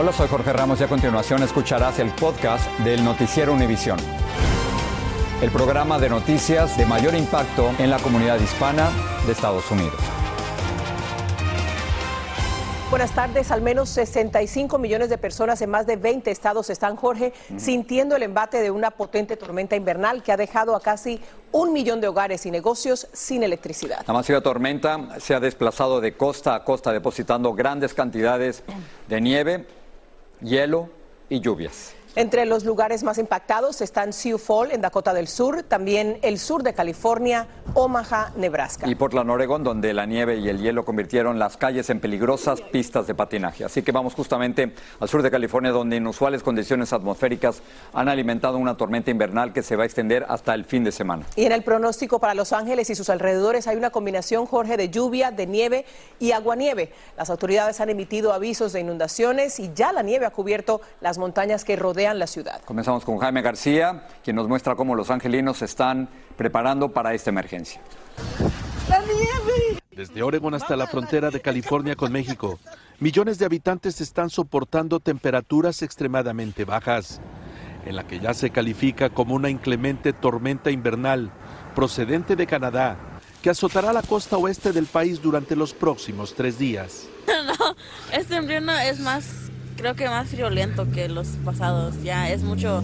Hola, soy Jorge Ramos y a continuación escucharás el podcast del Noticiero Univisión. El programa de noticias de mayor impacto en la comunidad hispana de Estados Unidos. Buenas tardes. Al menos 65 millones de personas en más de 20 estados están, Jorge, sintiendo el embate de una potente tormenta invernal que ha dejado a casi un millón de hogares y negocios sin electricidad. La masiva tormenta se ha desplazado de costa a costa depositando grandes cantidades de nieve, hielo y lluvias. Entre los lugares más impactados están Sioux Falls, en Dakota del Sur, también el sur de California, Omaha, Nebraska. Y Portland, Oregon, donde la nieve y el hielo convirtieron las calles en peligrosas pistas de patinaje. Así que vamos justamente al sur de California, donde inusuales condiciones atmosféricas han alimentado una tormenta invernal que se va a extender hasta el fin de semana. Y en el pronóstico para Los Ángeles y sus alrededores hay una combinación, Jorge, de lluvia, de nieve y aguanieve. Las autoridades han emitido avisos de inundaciones y ya la nieve ha cubierto las montañas que rodean la ciudad. Comenzamos con Jaime García, quien nos muestra cómo los angelinos se están preparando para esta emergencia. Desde Oregon hasta la frontera de California con México, millones de habitantes están soportando temperaturas extremadamente bajas, en la que ya se califica como una inclemente tormenta invernal procedente de Canadá, que azotará la costa oeste del país durante los próximos tres días. No, este invierno es más, creo que más friolento que los pasados. Ya es mucho,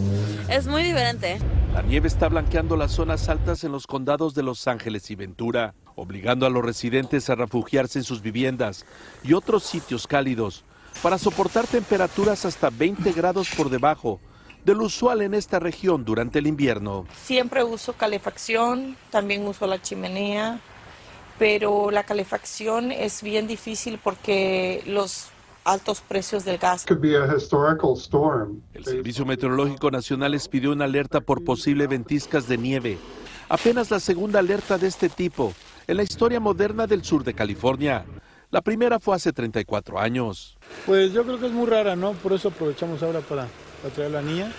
es muy diferente. La nieve está blanqueando las zonas altas en los condados de Los Ángeles y Ventura, obligando a los residentes a refugiarse en sus viviendas y otros sitios cálidos para soportar temperaturas hasta 20 grados por debajo de lo usual en esta región durante el invierno. Siempre uso calefacción, también uso la chimenea, pero la calefacción es bien difícil porque los altos precios del gas. El Servicio Meteorológico Nacional les pidió una alerta por posible ventiscas de nieve, apenas la segunda alerta de este tipo en la historia moderna del sur de California. La primera fue hace 34 años. Pues yo creo que es muy rara, ¿no? Por eso aprovechamos ahora para, para traer la niña.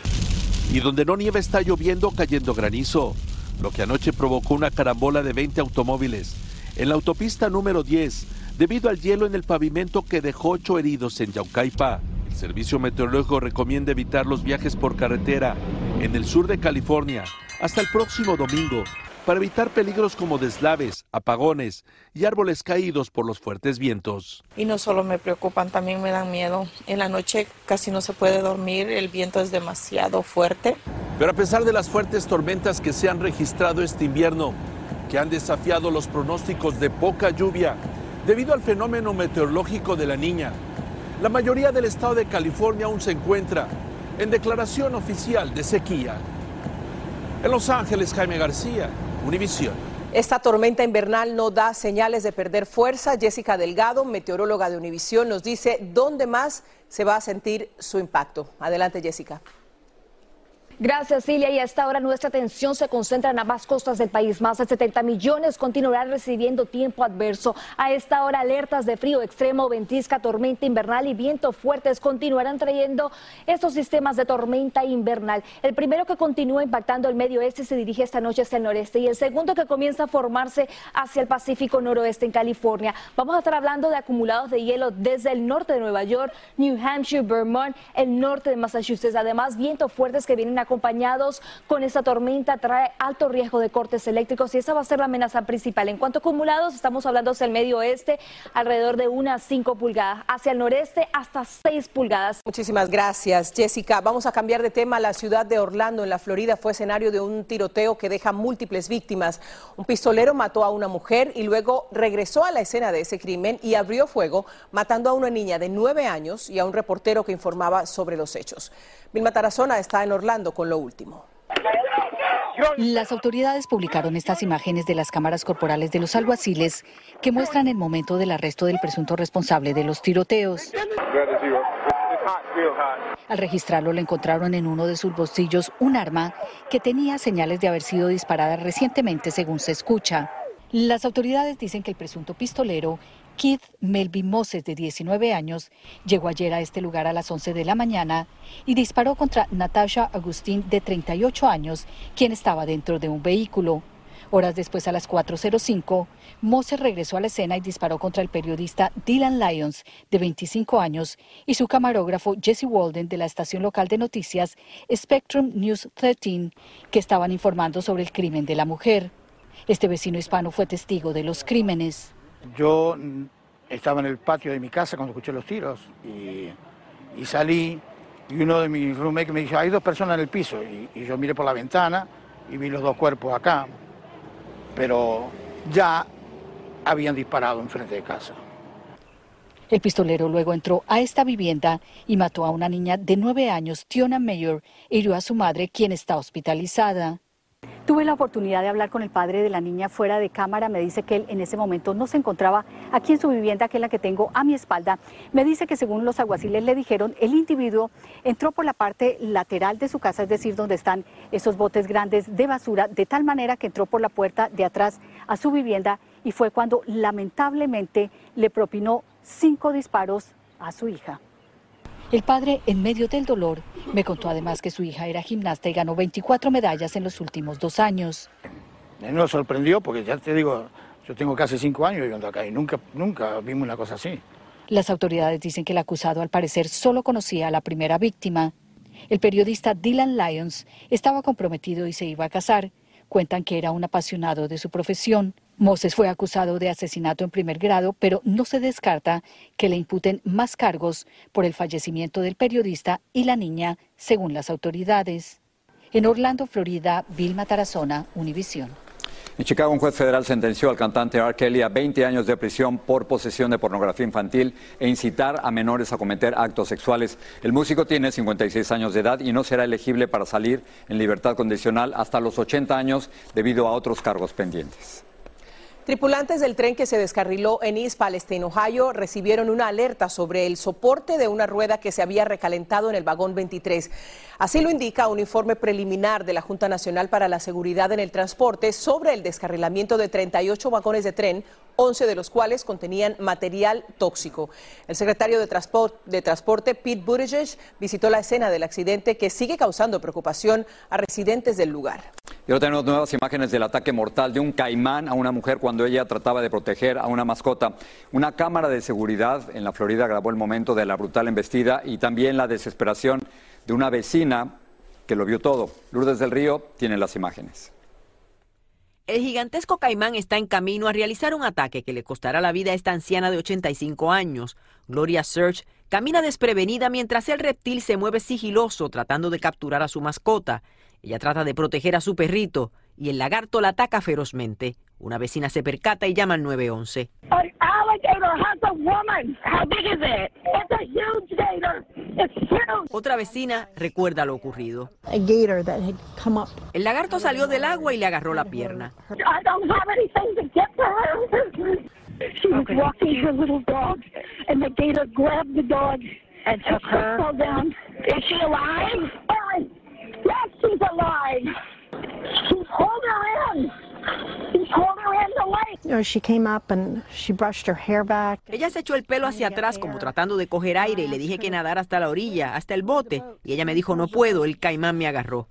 Y donde no nieve está lloviendo cayendo granizo, lo que anoche provocó una carambola de 20 automóviles en la autopista número 10 debido al hielo en el pavimento que dejó ocho heridos en Yaucaipa. El Servicio Meteorológico recomienda evitar los viajes por carretera en el sur de California hasta el próximo domingo para evitar peligros como deslaves, apagones y árboles caídos por los fuertes vientos. Y no solo me preocupan, también me dan miedo. En la noche casi no se puede dormir, el viento es demasiado fuerte. Pero a pesar de las fuertes tormentas que se han registrado este invierno, que han desafiado los pronósticos de poca lluvia debido al fenómeno meteorológico de la niña, la mayoría del estado de California aún se encuentra en declaración oficial de sequía. En Los Ángeles, Jaime García, Univisión. Esta tormenta invernal no da señales de perder fuerza. Jessica Delgado, meteoróloga de Univisión, nos dice dónde más se va a sentir su impacto. Adelante, Jessica. Gracias, Cilia. Y a esta hora nuestra atención se concentra en ambas costas del país. Más de 70 millones continuarán recibiendo tiempo adverso. A esta hora, alertas de frío extremo, ventisca, tormenta invernal y viento fuertes continuarán trayendo estos sistemas de tormenta invernal. El primero que continúa impactando el medio oeste se dirige esta noche hacia el noreste y el segundo que comienza a formarse hacia el Pacífico noroeste en California. Vamos a estar hablando de acumulados de hielo desde el norte de Nueva York, New Hampshire, Vermont, el norte de Massachusetts. Además, vientos fuertes que vienen a acompañados con esta tormenta trae alto riesgo de cortes eléctricos y esa va a ser la amenaza principal. En cuanto a acumulados, estamos hablando hacia el medio oeste, alrededor de unas 5 pulgadas, hacia el noreste hasta 6 pulgadas. Muchísimas gracias, Jessica. Vamos a cambiar de tema. La ciudad de Orlando, en la Florida, fue escenario de un tiroteo que deja múltiples víctimas. Un pistolero mató a una mujer y luego regresó a la escena de ese crimen y abrió fuego, matando a una niña de 9 años y a un reportero que informaba sobre los hechos. Vilma Tarazona está en Orlando con lo último. Las autoridades publicaron estas imágenes de las cámaras corporales de los alguaciles que muestran el momento del arresto del presunto responsable de los tiroteos. Al registrarlo le encontraron en uno de sus bolsillos un arma que tenía señales de haber sido disparada recientemente según se escucha. Las autoridades dicen que el presunto pistolero Keith Melvin Moses, de 19 años, llegó ayer a este lugar a las 11 de la mañana y disparó contra Natasha Agustín, de 38 años, quien estaba dentro de un vehículo. Horas después, a las 4.05, Moses regresó a la escena y disparó contra el periodista Dylan Lyons, de 25 años, y su camarógrafo Jesse Walden, de la estación local de noticias Spectrum News 13, que estaban informando sobre el crimen de la mujer. Este vecino hispano fue testigo de los crímenes. Yo estaba en el patio de mi casa cuando escuché los tiros y, salí y uno de mis roommates me dijo, hay dos personas en el piso y, yo miré por la ventana y vi los dos cuerpos acá, pero ya habían disparado enfrente de casa. El pistolero luego entró a esta vivienda y mató a una niña de nueve años, Tiona Mayor, e hirió a su madre, quien está hospitalizada. Tuve la oportunidad de hablar con el padre de la niña fuera de cámara. Me dice que él en ese momento no se encontraba aquí en su vivienda, que es la que tengo a mi espalda. Me dice que según los aguaciles le dijeron, el individuo entró por la parte lateral de su casa, es decir, donde están esos botes grandes de basura, de tal manera que entró por la puerta de atrás a su vivienda y fue cuando lamentablemente le propinó cinco disparos a su hija. El padre, en medio del dolor, me contó además que su hija era gimnasta y ganó 24 medallas en los últimos dos años. Nos sorprendió porque ya te digo, yo tengo casi cinco años viviendo acá y nunca, nunca vimos una cosa así. Las autoridades dicen que el acusado al parecer solo conocía a la primera víctima. El periodista Dylan Lyons estaba comprometido y se iba a casar. Cuentan que era un apasionado de su profesión. Moses fue acusado de asesinato en primer grado, pero no se descarta que le imputen más cargos por el fallecimiento del periodista y la niña, según las autoridades. En Orlando, Florida, Vilma Tarazona, Univisión. En Chicago, un juez federal sentenció al cantante R. Kelly a 20 años de prisión por posesión de pornografía infantil e incitar a menores a cometer actos sexuales. El músico tiene 56 años de edad y no será elegible para salir en libertad condicional hasta los 80 años debido a otros cargos pendientes. Tripulantes del tren que se descarriló en East Palestine, Ohio, recibieron una alerta sobre el soporte de una rueda que se había recalentado en el vagón 23. Así lo indica un informe preliminar de la Junta Nacional para la Seguridad en el Transporte sobre el descarrilamiento de 38 vagones de tren 11 de los cuales contenían material tóxico. El secretario de, Transporte, Pete Buttigieg, visitó la escena del accidente que sigue causando preocupación a residentes del lugar. Y ahora tenemos nuevas imágenes del ataque mortal de un caimán a una mujer cuando ella trataba de proteger a una mascota. Una cámara de seguridad en la Florida grabó el momento de la brutal embestida y también la desesperación de una vecina que lo vio todo. Lourdes del Río tiene las imágenes. El gigantesco caimán está en camino a realizar un ataque que le costará la vida a esta anciana de 85 años. Gloria Search camina desprevenida mientras el reptil se mueve sigiloso tratando de capturar a su mascota. Ella trata de proteger a su perrito y el lagarto la ataca ferozmente. Una vecina se percata y llama al 911. Otra vecina recuerda lo ocurrido. El lagarto salió del agua y le agarró la pierna. She her and the grabbed the dog and took her. Fell down. Is she alive? Yes, she's alive. She's holding her in. Ella se echó el pelo hacia atrás como tratando de coger aire y le dije que nadar hasta la orilla, hasta el bote. Y ella me dijo, no puedo, el caimán me agarró.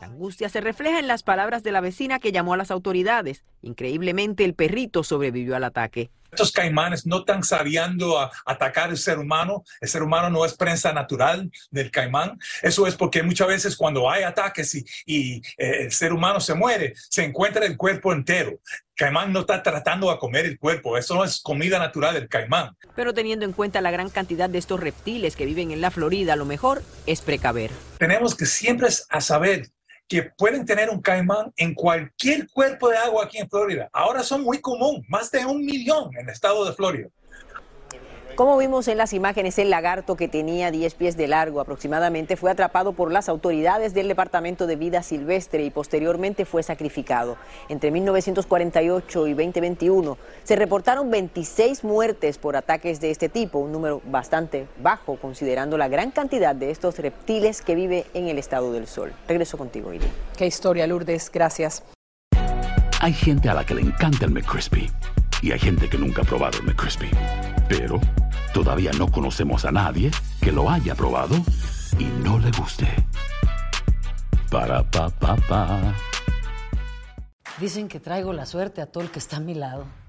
La angustia se refleja en las palabras de la vecina que llamó a las autoridades. Increíblemente, el perrito sobrevivió al ataque. Estos caimanes no están sabiendo atacar al ser humano. El ser humano no es prensa natural del caimán. Eso es porque muchas veces cuando hay ataques y, eh, el ser humano se muere, se encuentra el cuerpo entero. Caimán no está tratando de comer el cuerpo. Eso no es comida natural del caimán. Pero teniendo en cuenta la gran cantidad de estos reptiles que viven en la Florida, lo mejor es precaver. Tenemos que siempre a saber que pueden tener un caimán en cualquier cuerpo de agua aquí en Florida. Ahora son muy común, más de un millón en el estado de Florida. Como vimos en las imágenes, el lagarto que tenía 10 pies de largo aproximadamente fue atrapado por las autoridades del Departamento de Vida Silvestre y posteriormente fue sacrificado. Entre 1948 y 2021 se reportaron 26 muertes por ataques de este tipo, un número bastante bajo considerando la gran cantidad de estos reptiles que vive en el estado del sol. Regreso contigo, Irene. Qué historia, Lourdes. Gracias. Hay gente a la que le encanta el McCrispy y hay gente que nunca ha probado el McCrispy. Pero todavía no conocemos a nadie que lo haya probado y no le guste. Para pa pa pa. Dicen que traigo la suerte a todo el que está a mi lado.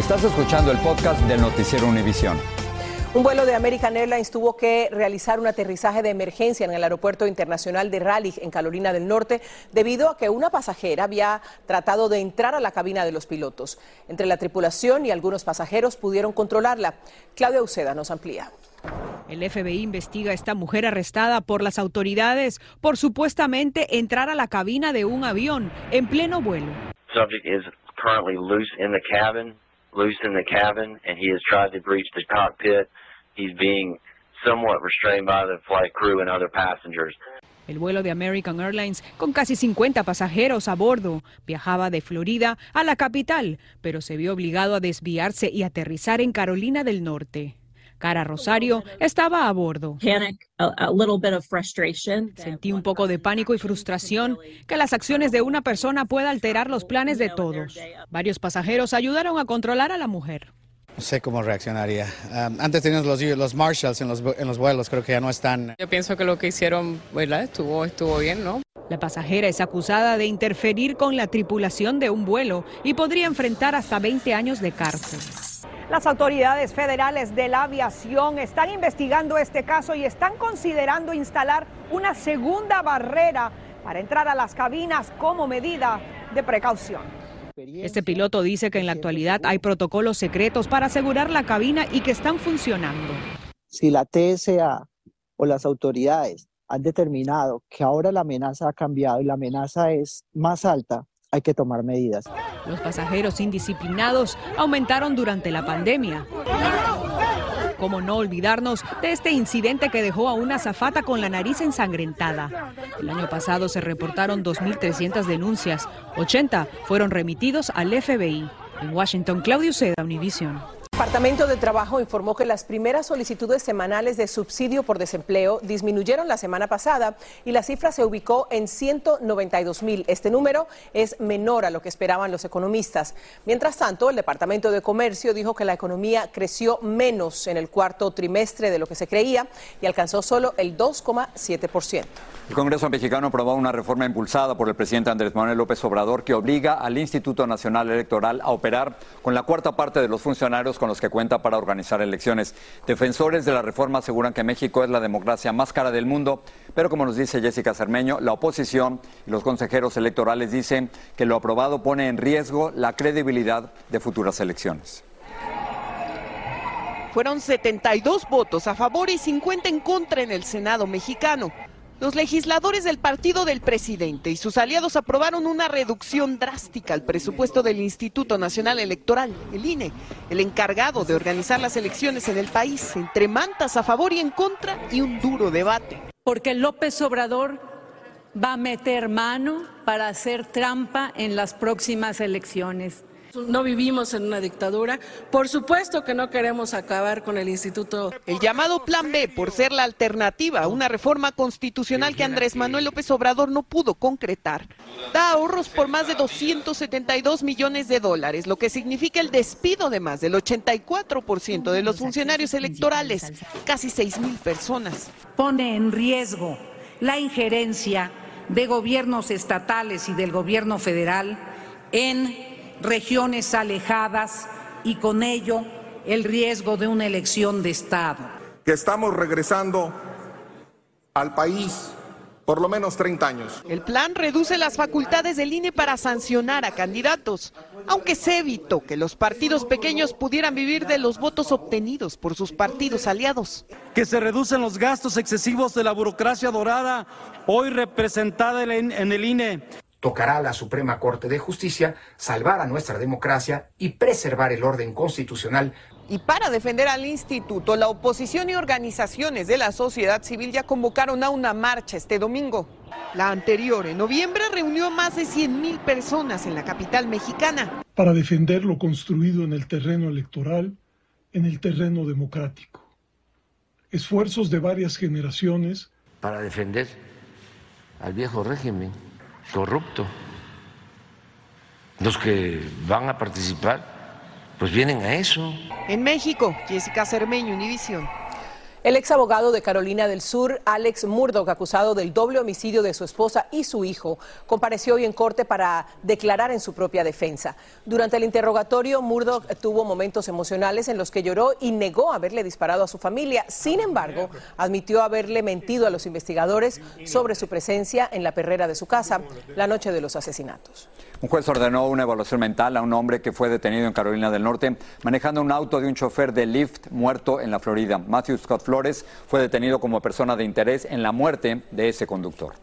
Estás escuchando el podcast del noticiero Univisión. Un vuelo de American Airlines tuvo que realizar un aterrizaje de emergencia en el aeropuerto internacional de Raleigh, en Carolina del Norte, debido a que una pasajera había tratado de entrar a la cabina de los pilotos. Entre la tripulación y algunos pasajeros pudieron controlarla. Claudia Uceda nos amplía. El FBI investiga a esta mujer arrestada por las autoridades por supuestamente entrar a la cabina de un avión en pleno vuelo. Loose in the cabin and he has tried to breach the cockpit. He's being somewhat restrained by the flight crew and other passengers. El vuelo de American Airlines, con casi 50 pasajeros a bordo, viajaba de Florida a la capital, pero se vio obligado a desviarse y aterrizar en Carolina del Norte. Cara Rosario estaba a bordo. Sentí un poco de pánico y frustración que las acciones de una persona pueda alterar los planes de todos. Varios pasajeros ayudaron a controlar a la mujer. No sé cómo reaccionaría. Um, antes teníamos los, los marshals en los, en los vuelos, creo que ya no están. Yo pienso que lo que hicieron, ¿verdad? Estuvo, estuvo bien, ¿no? La pasajera es acusada de interferir con la tripulación de un vuelo y podría enfrentar hasta 20 años de cárcel. Las autoridades federales de la aviación están investigando este caso y están considerando instalar una segunda barrera para entrar a las cabinas como medida de precaución. Este piloto dice que en la actualidad hay protocolos secretos para asegurar la cabina y que están funcionando. Si la TSA o las autoridades han determinado que ahora la amenaza ha cambiado y la amenaza es más alta, hay que tomar medidas. Los pasajeros indisciplinados aumentaron durante la pandemia. ¿Cómo no olvidarnos de este incidente que dejó a una zafata con la nariz ensangrentada? El año pasado se reportaron 2.300 denuncias, 80 fueron remitidos al FBI. En Washington, Claudio Seda, Univision. Departamento de Trabajo informó que las primeras solicitudes semanales de subsidio por desempleo disminuyeron la semana pasada y la cifra se ubicó en 192 mil. Este número es menor a lo que esperaban los economistas. Mientras tanto, el Departamento de Comercio dijo que la economía creció menos en el cuarto trimestre de lo que se creía y alcanzó solo el 2,7%. El Congreso mexicano aprobó una reforma impulsada por el presidente Andrés Manuel López Obrador que obliga al Instituto Nacional Electoral a operar con la cuarta parte de los funcionarios con los que cuenta para organizar elecciones. Defensores de la reforma aseguran que México es la democracia más cara del mundo, pero como nos dice Jessica Cermeño, la oposición y los consejeros electorales dicen que lo aprobado pone en riesgo la credibilidad de futuras elecciones. Fueron 72 votos a favor y 50 en contra en el Senado mexicano. Los legisladores del partido del presidente y sus aliados aprobaron una reducción drástica al presupuesto del Instituto Nacional Electoral, el INE, el encargado de organizar las elecciones en el país, entre mantas a favor y en contra y un duro debate. Porque López Obrador va a meter mano para hacer trampa en las próximas elecciones. No vivimos en una dictadura. Por supuesto que no queremos acabar con el instituto. El llamado Plan B, por ser la alternativa a una reforma constitucional que Andrés Manuel López Obrador no pudo concretar, da ahorros por más de 272 millones de dólares, lo que significa el despido de más del 84% de los funcionarios electorales, casi 6 mil personas. Pone en riesgo la injerencia de gobiernos estatales y del gobierno federal en regiones alejadas y con ello el riesgo de una elección de Estado. que estamos regresando al país por lo menos 30 años. El plan reduce las facultades del INE para sancionar a candidatos, aunque se evitó que los partidos pequeños pudieran vivir de los votos obtenidos por sus partidos aliados. Que se reducen los gastos excesivos de la burocracia dorada, hoy representada en el INE. Tocará a la Suprema Corte de Justicia salvar a nuestra democracia y preservar el orden constitucional y para defender al instituto, la oposición y organizaciones de la sociedad civil ya convocaron a una marcha este domingo. La anterior, en noviembre, reunió a más de 100.000 personas en la capital mexicana. Para defender lo construido en el terreno electoral, en el terreno democrático. Esfuerzos de varias generaciones. Para defender al viejo régimen corrupto. Los que van a participar pues vienen a eso. En México, Jessica Cermeño, Univisión. El ex abogado de Carolina del Sur, Alex Murdoch, acusado del doble homicidio de su esposa y su hijo, compareció hoy en corte para declarar en su propia defensa. Durante el interrogatorio, Murdoch tuvo momentos emocionales en los que lloró y negó haberle disparado a su familia. Sin embargo, admitió haberle mentido a los investigadores sobre su presencia en la perrera de su casa la noche de los asesinatos. Un juez ordenó una evaluación mental a un hombre que fue detenido en Carolina del Norte manejando un auto de un chofer de Lyft muerto en la Florida. Matthew Scott Flores fue detenido como persona de interés en la muerte de ese conductor.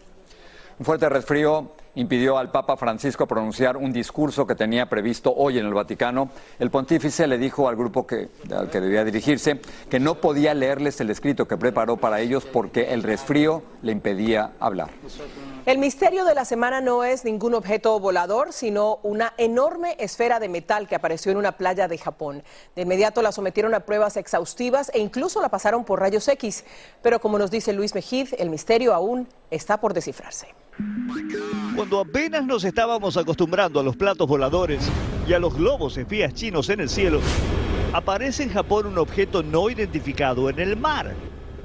Un fuerte resfrío impidió al Papa Francisco pronunciar un discurso que tenía previsto hoy en el Vaticano. El pontífice le dijo al grupo que, al que debía dirigirse que no podía leerles el escrito que preparó para ellos porque el resfrío le impedía hablar. El misterio de la semana no es ningún objeto volador, sino una enorme esfera de metal que apareció en una playa de Japón. De inmediato la sometieron a pruebas exhaustivas e incluso la pasaron por rayos X. Pero como nos dice Luis Mejid, el misterio aún está por descifrarse. Cuando apenas nos estábamos acostumbrando a los platos voladores y a los globos espías chinos en el cielo, aparece en Japón un objeto no identificado en el mar.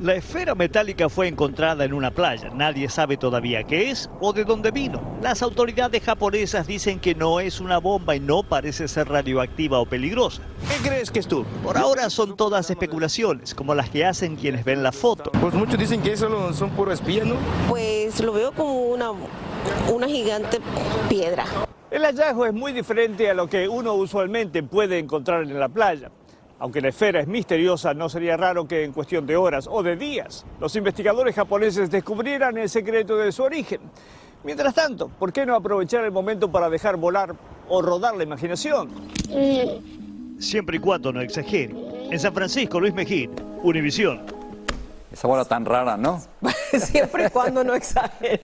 La esfera metálica fue encontrada en una playa. Nadie sabe todavía qué es o de dónde vino. Las autoridades japonesas dicen que no es una bomba y no parece ser radioactiva o peligrosa. ¿Qué crees que es tú? Por ahora son todas especulaciones, como las que hacen quienes ven la foto. Pues muchos dicen que eso son puro espías, ¿no? Pues lo veo como una, una gigante piedra. El hallazgo es muy diferente a lo que uno usualmente puede encontrar en la playa. Aunque la esfera es misteriosa, no sería raro que en cuestión de horas o de días los investigadores japoneses descubrieran el secreto de su origen. Mientras tanto, ¿por qué no aprovechar el momento para dejar volar o rodar la imaginación? Siempre y cuando no exagere. En San Francisco, Luis Mejía, Univisión. Esa bola tan rara, ¿no? Siempre y cuando no exagere.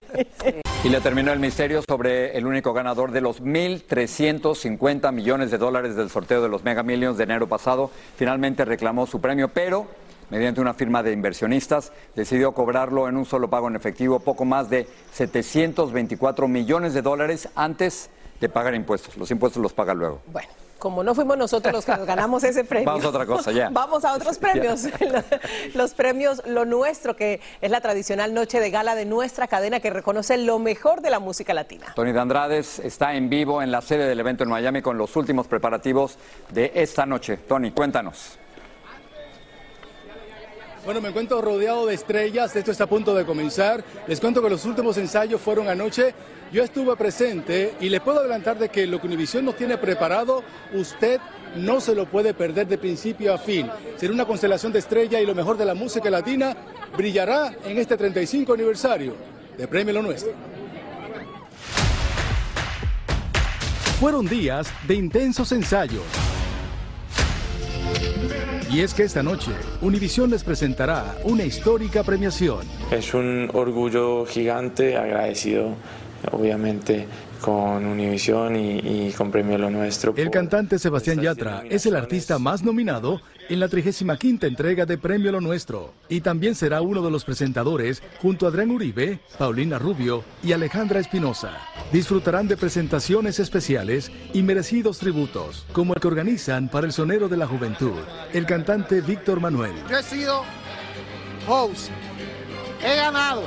Y le terminó el misterio sobre el único ganador de los 1.350 millones de dólares del sorteo de los Mega Millions de enero pasado. Finalmente reclamó su premio, pero mediante una firma de inversionistas decidió cobrarlo en un solo pago en efectivo, poco más de 724 millones de dólares antes de pagar impuestos. Los impuestos los paga luego. Bueno como no fuimos nosotros los que nos ganamos ese premio. Vamos a otra cosa, ya. Vamos a otros premios. los premios Lo Nuestro, que es la tradicional noche de gala de nuestra cadena que reconoce lo mejor de la música latina. Tony de Andrades está en vivo en la sede del evento en Miami con los últimos preparativos de esta noche. Tony, cuéntanos. Bueno, me encuentro rodeado de estrellas, esto está a punto de comenzar. Les cuento que los últimos ensayos fueron anoche. Yo estuve presente y les puedo adelantar de que lo que Univision nos tiene preparado, usted no se lo puede perder de principio a fin. Será una constelación de estrellas y lo mejor de la música latina brillará en este 35 aniversario de Premio Lo Nuestro. Fueron días de intensos ensayos y es que esta noche Univisión les presentará una histórica premiación. Es un orgullo gigante, agradecido obviamente con Univisión y, con Premio Lo Nuestro. El cantante Sebastián Yatra es el artista más nominado en la 35 entrega de Premio Lo Nuestro y también será uno de los presentadores junto a Adrián Uribe, Paulina Rubio y Alejandra Espinosa. Disfrutarán de presentaciones especiales y merecidos tributos, como el que organizan para el Sonero de la Juventud, el cantante Víctor Manuel. Yo he sido host, he ganado,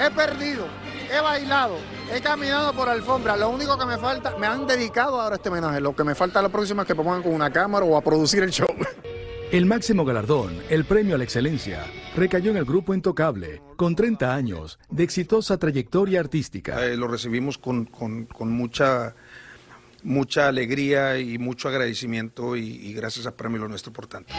he perdido, he bailado He caminado por alfombra. Lo único que me falta, me han dedicado ahora este homenaje. Lo que me falta la próxima es que pongan con una cámara o a producir el show. El máximo galardón, el premio a la excelencia, recayó en el grupo Intocable, con 30 años de exitosa trayectoria artística. Eh, lo recibimos con, con, con, mucha, mucha alegría y mucho agradecimiento y, y gracias a Premio Lo Nuestro por tanto.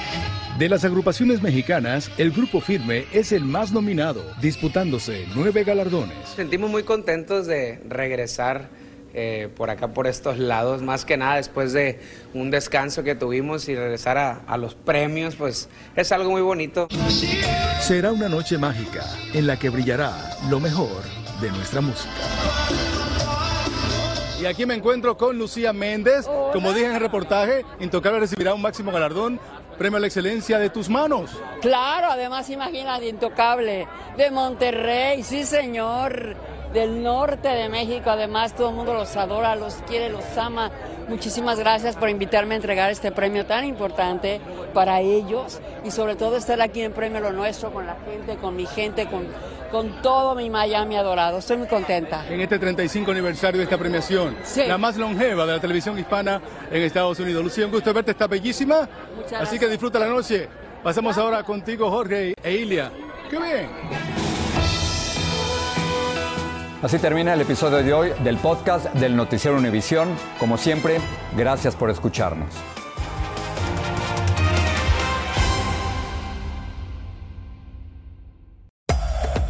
De las agrupaciones mexicanas, el Grupo Firme es el más nominado, disputándose nueve galardones. Sentimos muy contentos de regresar eh, por acá, por estos lados, más que nada después de un descanso que tuvimos y regresar a, a los premios, pues es algo muy bonito. Será una noche mágica en la que brillará lo mejor de nuestra música. Y aquí me encuentro con Lucía Méndez. Como dije en el reportaje, Intocable recibirá un máximo galardón, premio a la excelencia de tus manos. Claro, además imagínate, Intocable, de Monterrey, sí señor, del norte de México, además todo el mundo los adora, los quiere, los ama. Muchísimas gracias por invitarme a entregar este premio tan importante para ellos y sobre todo estar aquí en Premio Lo Nuestro con la gente, con mi gente, con, con todo mi Miami adorado. Estoy muy contenta. En este 35 aniversario de esta premiación, Sí. la más longeva de la televisión hispana en Estados Unidos. Lucía, un gusto verte, está bellísima. Muchas Así que disfruta la noche. Pasamos ahora contigo, Jorge e Ilia. ¡Qué bien! Así termina el episodio de hoy del podcast del Noticiero Univisión. Como siempre, gracias por escucharnos.